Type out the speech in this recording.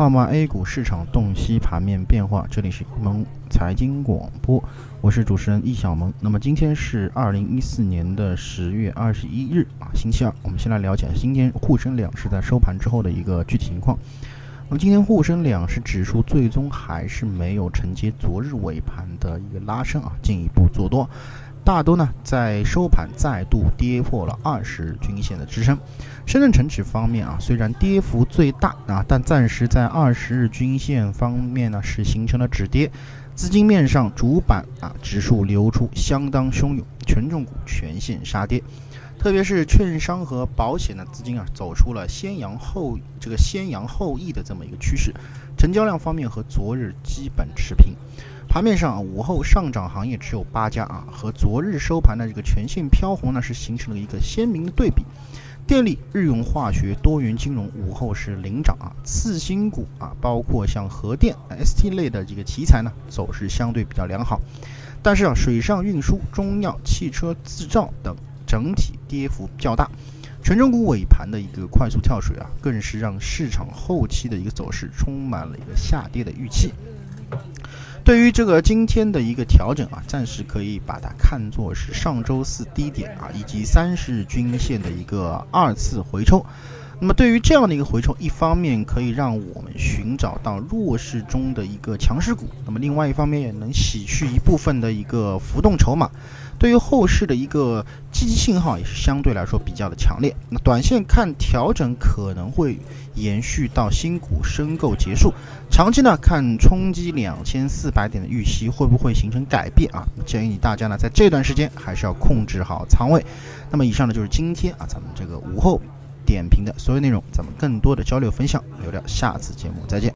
号码 A 股市场洞悉盘面变化，这里是蒙财经广播，我是主持人易小萌。那么今天是二零一四年的十月二十一日啊，星期二。我们先来了解今天沪深两市在收盘之后的一个具体情况。那么今天沪深两市指数最终还是没有承接昨日尾盘的一个拉升啊，进一步做多。大多呢在收盘再度跌破了二十均线的支撑。深圳成指方面啊，虽然跌幅最大啊，但暂时在二十日均线方面呢是形成了止跌。资金面上，主板啊指数流出相当汹涌，权重股全线杀跌，特别是券商和保险的资金啊走出了先扬后这个先扬后抑的这么一个趋势。成交量方面和昨日基本持平。盘面上，午后上涨行业只有八家啊，和昨日收盘的这个全线飘红呢，是形成了一个鲜明的对比。电力、日用化学、多元金融午后是领涨啊，次新股啊，包括像核电、ST 类的这个题材呢，走势相对比较良好。但是啊，水上运输、中药、汽车制造等整体跌幅较大。权重股尾盘的一个快速跳水啊，更是让市场后期的一个走势充满了一个下跌的预期。对于这个今天的一个调整啊，暂时可以把它看作是上周四低点啊，以及三十日均线的一个二次回抽。那么对于这样的一个回抽，一方面可以让我们寻找到弱势中的一个强势股，那么另外一方面也能洗去一部分的一个浮动筹码。对于后市的一个积极信号也是相对来说比较的强烈。那短线看调整可能会延续到新股申购结束，长期呢看冲击两千四百点的预期会不会形成改变啊？建议大家呢在这段时间还是要控制好仓位。那么以上呢就是今天啊咱们这个午后点评的所有内容，咱们更多的交流分享留到下次节目再见。